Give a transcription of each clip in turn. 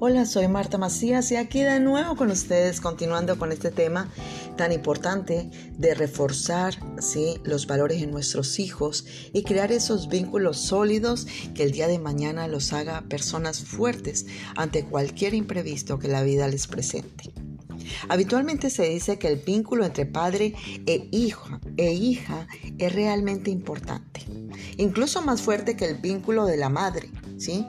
Hola, soy Marta Macías y aquí de nuevo con ustedes continuando con este tema tan importante de reforzar ¿sí? los valores en nuestros hijos y crear esos vínculos sólidos que el día de mañana los haga personas fuertes ante cualquier imprevisto que la vida les presente. Habitualmente se dice que el vínculo entre padre e hija, e hija es realmente importante, incluso más fuerte que el vínculo de la madre, ¿sí?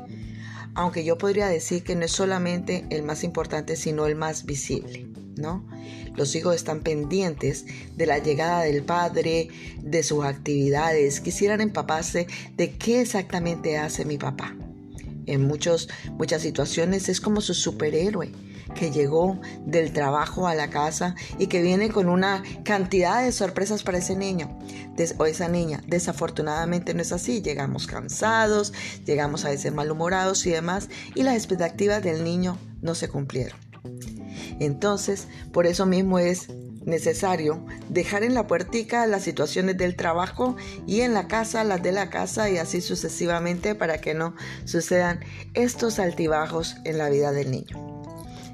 Aunque yo podría decir que no es solamente el más importante, sino el más visible, ¿no? Los hijos están pendientes de la llegada del padre, de sus actividades, quisieran empaparse de qué exactamente hace mi papá. En muchos, muchas situaciones es como su superhéroe que llegó del trabajo a la casa y que viene con una cantidad de sorpresas para ese niño o esa niña. Desafortunadamente no es así. Llegamos cansados, llegamos a veces malhumorados y demás y las expectativas del niño no se cumplieron. Entonces, por eso mismo es necesario dejar en la puertica las situaciones del trabajo y en la casa las de la casa y así sucesivamente para que no sucedan estos altibajos en la vida del niño.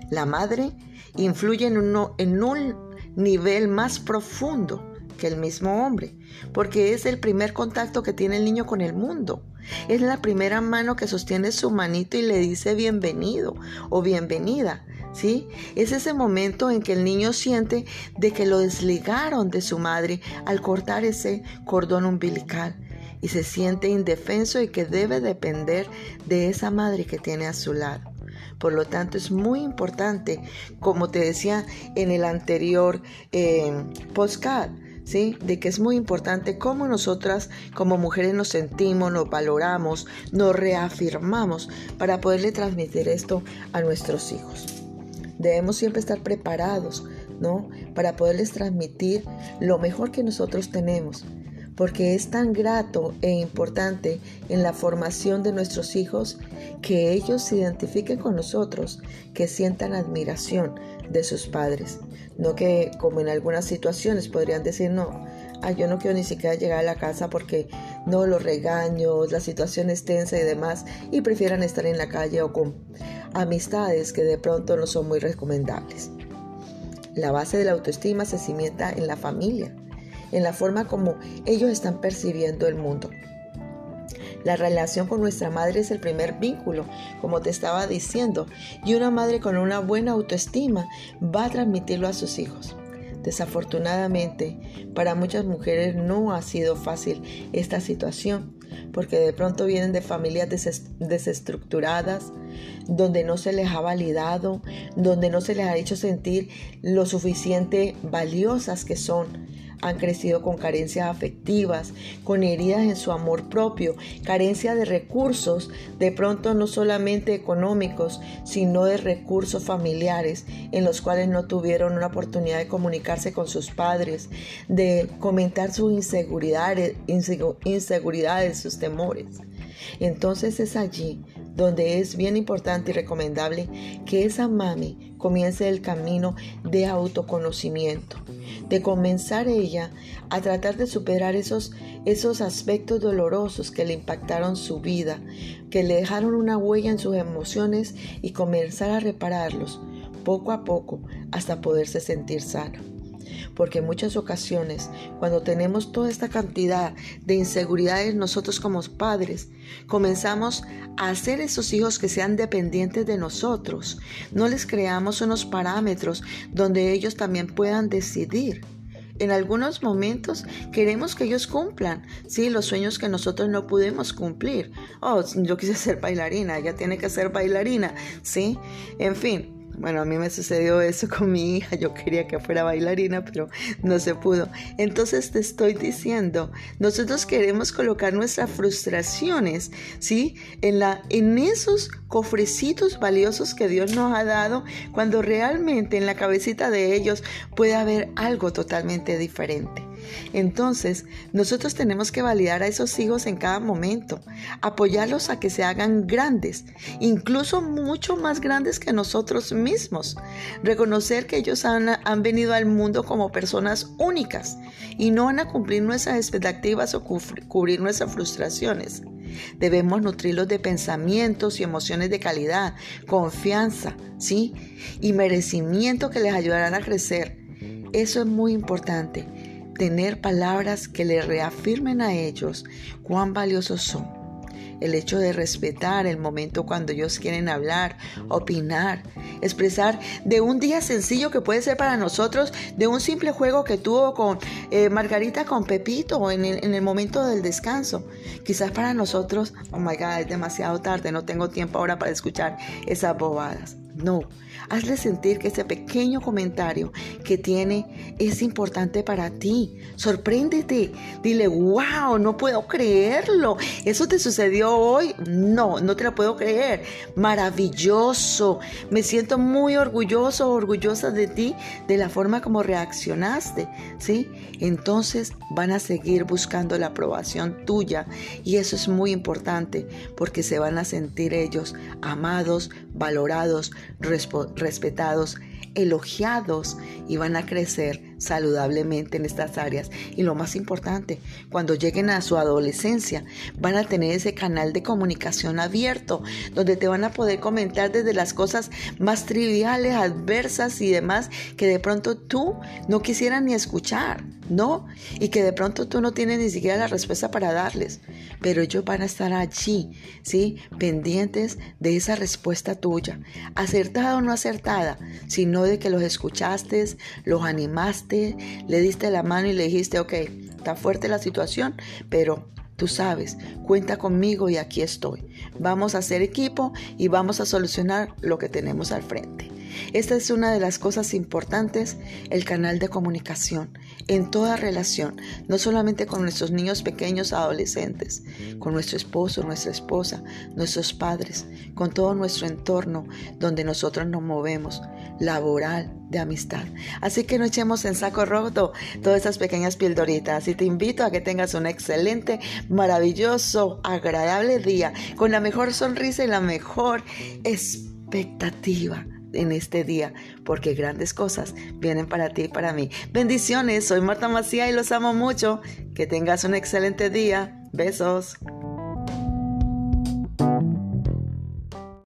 La madre influye en, en un nivel más profundo que el mismo hombre, porque es el primer contacto que tiene el niño con el mundo. Es la primera mano que sostiene su manito y le dice bienvenido o bienvenida. ¿Sí? Es ese momento en que el niño siente de que lo desligaron de su madre al cortar ese cordón umbilical y se siente indefenso y que debe depender de esa madre que tiene a su lado. Por lo tanto, es muy importante, como te decía en el anterior eh, postcard, ¿sí? De que es muy importante cómo nosotras como mujeres nos sentimos, nos valoramos, nos reafirmamos para poderle transmitir esto a nuestros hijos. Debemos siempre estar preparados, ¿no? Para poderles transmitir lo mejor que nosotros tenemos porque es tan grato e importante en la formación de nuestros hijos que ellos se identifiquen con nosotros, que sientan admiración de sus padres. No que como en algunas situaciones podrían decir, no, yo no quiero ni siquiera llegar a la casa porque no los regaños, la situación es tensa y demás, y prefieran estar en la calle o con amistades que de pronto no son muy recomendables. La base de la autoestima se cimienta en la familia en la forma como ellos están percibiendo el mundo. La relación con nuestra madre es el primer vínculo, como te estaba diciendo, y una madre con una buena autoestima va a transmitirlo a sus hijos. Desafortunadamente, para muchas mujeres no ha sido fácil esta situación, porque de pronto vienen de familias desestructuradas, donde no se les ha validado, donde no se les ha hecho sentir lo suficiente valiosas que son han crecido con carencias afectivas, con heridas en su amor propio, carencia de recursos, de pronto no solamente económicos, sino de recursos familiares en los cuales no tuvieron una oportunidad de comunicarse con sus padres, de comentar sus inseguridades, inseguridades sus temores. Entonces es allí donde es bien importante y recomendable que esa mami comience el camino de autoconocimiento, de comenzar ella a tratar de superar esos, esos aspectos dolorosos que le impactaron su vida, que le dejaron una huella en sus emociones y comenzar a repararlos poco a poco hasta poderse sentir sana porque en muchas ocasiones, cuando tenemos toda esta cantidad de inseguridades nosotros como padres, comenzamos a hacer esos hijos que sean dependientes de nosotros. No les creamos unos parámetros donde ellos también puedan decidir. En algunos momentos queremos que ellos cumplan, sí, los sueños que nosotros no pudimos cumplir. Oh, yo quise ser bailarina, ella tiene que ser bailarina, sí. En fin, bueno, a mí me sucedió eso con mi hija, yo quería que fuera bailarina, pero no se pudo. Entonces te estoy diciendo, nosotros queremos colocar nuestras frustraciones, ¿sí? En, la, en esos cofrecitos valiosos que Dios nos ha dado, cuando realmente en la cabecita de ellos puede haber algo totalmente diferente. Entonces, nosotros tenemos que validar a esos hijos en cada momento, apoyarlos a que se hagan grandes, incluso mucho más grandes que nosotros mismos. Reconocer que ellos han, venido al mundo como personas únicas y no van a cumplir nuestras expectativas o cubrir nuestras frustraciones. Debemos nutrirlos de pensamientos y emociones de calidad, confianza, ¿sí? Y merecimiento que les ayudarán a crecer. Eso es muy importante, tener palabras que les reafirmen a ellos cuán valiosos son el hecho de respetar el momento cuando ellos quieren hablar, opinar, expresar de un día sencillo que puede ser para nosotros, de un simple juego que tuvo con eh, Margarita con Pepito en en el momento del descanso. Quizás para nosotros, oh my God, es demasiado tarde, no tengo tiempo ahora para escuchar esas bobadas. No, hazle sentir que ese pequeño comentario que tiene es importante para ti. Sorpréndete. Dile, wow, no puedo creerlo. ¿Eso te sucedió hoy? No, no te lo puedo creer. Maravilloso. Me siento muy orgulloso, orgullosa de ti, de la forma como reaccionaste. ¿Sí? Entonces van a seguir buscando la aprobación tuya. Y eso es muy importante porque se van a sentir ellos amados, valorados, respetados, elogiados y van a crecer saludablemente en estas áreas. Y lo más importante, cuando lleguen a su adolescencia, van a tener ese canal de comunicación abierto, donde te van a poder comentar desde las cosas más triviales, adversas y demás, que de pronto tú no quisieras ni escuchar, ¿no? Y que de pronto tú no tienes ni siquiera la respuesta para darles, pero ellos van a estar allí, ¿sí? Pendientes de esa respuesta tuya, acertada o no acertada, sino de que los escuchaste, los animaste, le diste la mano y le dijiste, ok, está fuerte la situación, pero Tú sabes, cuenta conmigo y aquí estoy. Vamos a hacer equipo y vamos a solucionar lo que tenemos al frente. Esta es una de las cosas importantes, el canal de comunicación en toda relación, no solamente con nuestros niños pequeños adolescentes, con nuestro esposo, nuestra esposa, nuestros padres, con todo nuestro entorno donde nosotros nos movemos, laboral, de amistad. Así que no echemos en saco roto todas esas pequeñas pildoritas y te invito a que tengas un excelente, maravilloso, agradable día con la mejor sonrisa y la mejor expectativa en este día, porque grandes cosas vienen para ti y para mí. Bendiciones, soy Marta Macía y los amo mucho. Que tengas un excelente día. Besos.